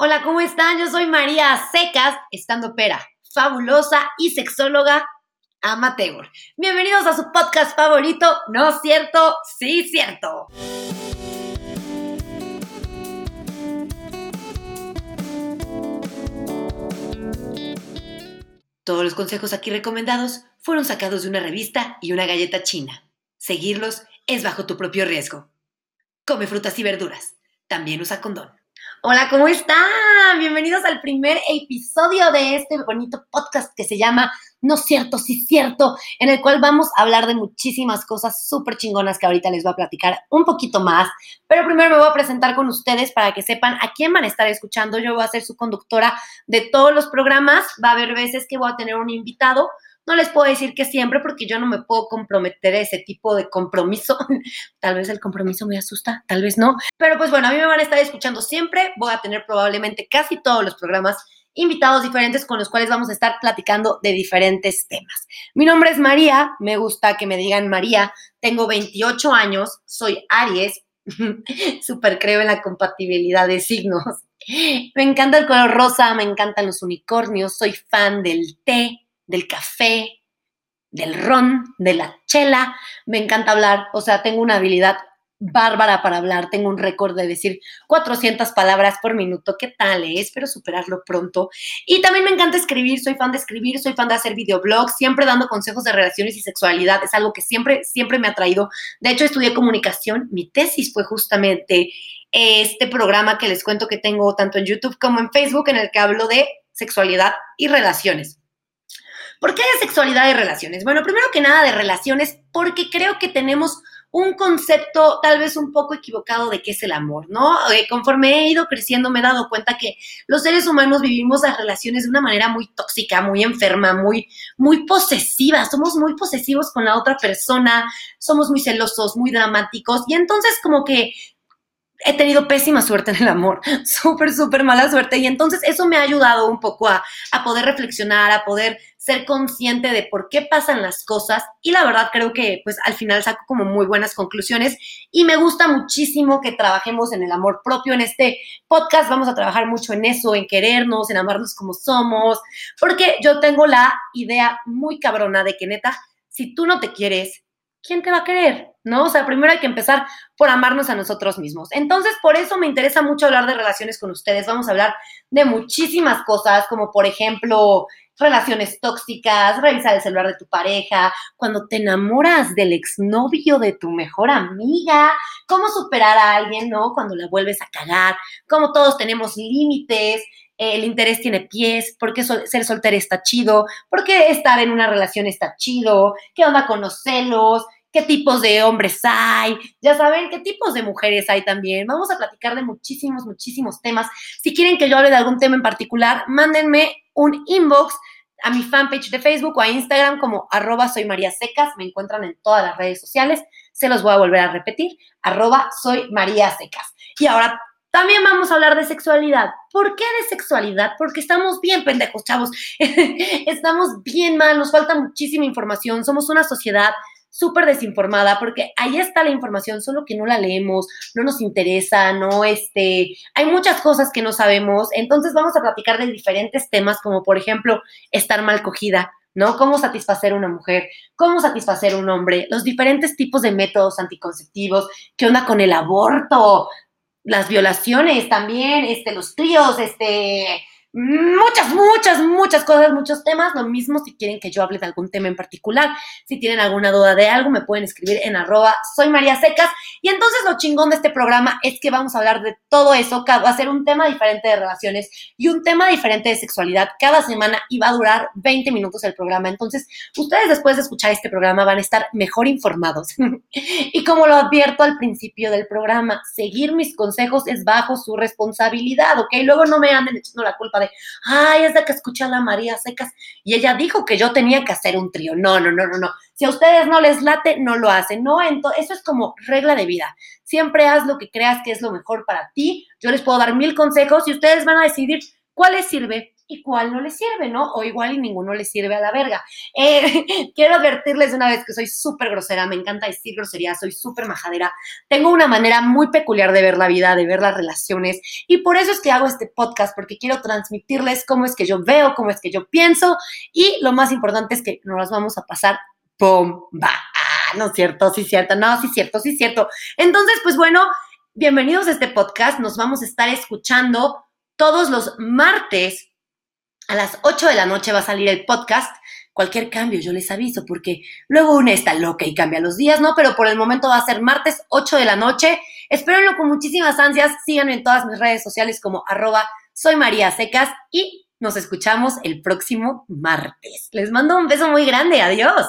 Hola, ¿cómo están? Yo soy María Secas, estando pera, fabulosa y sexóloga amateur. Bienvenidos a su podcast favorito, ¿no cierto? Sí, cierto. Todos los consejos aquí recomendados fueron sacados de una revista y una galleta china. Seguirlos es bajo tu propio riesgo. Come frutas y verduras. También usa condón. Hola, ¿cómo están? Bienvenidos al primer episodio de este bonito podcast que se llama No cierto, sí cierto, en el cual vamos a hablar de muchísimas cosas súper chingonas que ahorita les voy a platicar un poquito más. Pero primero me voy a presentar con ustedes para que sepan a quién van a estar escuchando. Yo voy a ser su conductora de todos los programas. Va a haber veces que voy a tener un invitado no les puedo decir que siempre porque yo no me puedo comprometer a ese tipo de compromiso. tal vez el compromiso me asusta, tal vez no. Pero pues bueno, a mí me van a estar escuchando siempre. Voy a tener probablemente casi todos los programas invitados diferentes con los cuales vamos a estar platicando de diferentes temas. Mi nombre es María, me gusta que me digan María, tengo 28 años, soy Aries, súper creo en la compatibilidad de signos. Me encanta el color rosa, me encantan los unicornios, soy fan del té, del café, del ron, de la chela. Me encanta hablar, o sea, tengo una habilidad bárbara para hablar, tengo un récord de decir 400 palabras por minuto, ¿qué tal? Eh? Espero superarlo pronto. Y también me encanta escribir, soy fan de escribir, soy fan de hacer videoblogs, siempre dando consejos de relaciones y sexualidad, es algo que siempre, siempre me ha traído. De hecho, estudié comunicación, mi tesis fue justamente este programa que les cuento que tengo tanto en YouTube como en Facebook, en el que hablo de sexualidad y relaciones. ¿Por qué de sexualidad y relaciones? Bueno, primero que nada de relaciones, porque creo que tenemos un concepto tal vez un poco equivocado de qué es el amor, ¿no? Eh, conforme he ido creciendo me he dado cuenta que los seres humanos vivimos las relaciones de una manera muy tóxica, muy enferma, muy, muy posesiva, somos muy posesivos con la otra persona, somos muy celosos, muy dramáticos y entonces como que he tenido pésima suerte en el amor, súper, súper mala suerte. Y entonces eso me ha ayudado un poco a, a, poder reflexionar, a poder ser consciente de por qué pasan las cosas. Y la verdad creo que pues al final saco como muy buenas conclusiones. Y me gusta muchísimo que trabajemos en el amor propio. En este podcast vamos a trabajar mucho en eso, en querernos, en amarnos como somos. Porque yo tengo la idea muy cabrona de que neta, si tú no te quieres, ¿quién te va a querer? ¿No? O sea, primero hay que empezar por amarnos a nosotros mismos. Entonces, por eso me interesa mucho hablar de relaciones con ustedes. Vamos a hablar de muchísimas cosas, como por ejemplo, relaciones tóxicas, revisar el celular de tu pareja, cuando te enamoras del exnovio de tu mejor amiga, cómo superar a alguien, ¿no? Cuando la vuelves a cagar, cómo todos tenemos límites, el interés tiene pies, por qué ser soltera está chido, por qué estar en una relación está chido, qué onda con los celos, qué tipos de hombres hay, ya saben qué tipos de mujeres hay también. Vamos a platicar de muchísimos, muchísimos temas. Si quieren que yo hable de algún tema en particular, mándenme un inbox a mi fanpage de Facebook o a Instagram como arroba. Me encuentran en todas las redes sociales. Se los voy a volver a repetir. Arroba soy María. Y ahora también vamos a hablar de sexualidad. ¿Por qué de sexualidad? Porque estamos bien pendejos, chavos. estamos bien mal, nos falta muchísima información. Somos una sociedad súper desinformada porque ahí está la información, solo que no la leemos, no nos interesa, no este, hay muchas cosas que no sabemos, entonces vamos a platicar de diferentes temas como por ejemplo estar mal cogida, ¿no? Cómo satisfacer una mujer, cómo satisfacer a un hombre, los diferentes tipos de métodos anticonceptivos, qué onda con el aborto, las violaciones también, este, los tríos, este, muchas, muchas, muchas cosas, muchos temas. Lo mismo si quieren que yo hable de algún tema en particular. Si tienen alguna duda de algo, me pueden escribir en arroba soy María Secas. Y entonces lo chingón de este programa es que vamos a hablar de todo eso. Va a ser un tema diferente de relaciones y un tema diferente de sexualidad cada semana y va a durar 20 minutos el programa. Entonces, ustedes después de escuchar este programa van a estar mejor informados. y como lo advierto al principio del programa, seguir mis consejos es bajo su responsabilidad, ¿ok? Luego no me anden echando la culpa de, ay, es de que escuché a la María Secas y ella dijo que yo tenía que hacer un trío. No, no, no, no, no. Si a ustedes no les late, no lo hacen. No, entonces, eso es como regla de vida. Siempre haz lo que creas que es lo mejor para ti. Yo les puedo dar mil consejos y ustedes van a decidir cuál les sirve y cuál no les sirve, ¿no? O igual y ninguno les sirve a la verga. Eh, quiero advertirles una vez que soy súper grosera, me encanta decir grosería, soy súper majadera. Tengo una manera muy peculiar de ver la vida, de ver las relaciones y por eso es que hago este podcast, porque quiero transmitirles cómo es que yo veo, cómo es que yo pienso y lo más importante es que nos las vamos a pasar bomba. Ah, no es cierto, sí es cierto, no, sí es cierto, sí es cierto. Entonces, pues bueno, bienvenidos a este podcast. Nos vamos a estar escuchando todos los martes a las 8 de la noche va a salir el podcast. Cualquier cambio, yo les aviso, porque luego una está loca y cambia los días, ¿no? Pero por el momento va a ser martes 8 de la noche. Espérenlo con muchísimas ansias. Síganme en todas mis redes sociales como arroba soy María Secas y nos escuchamos el próximo martes. Les mando un beso muy grande. Adiós.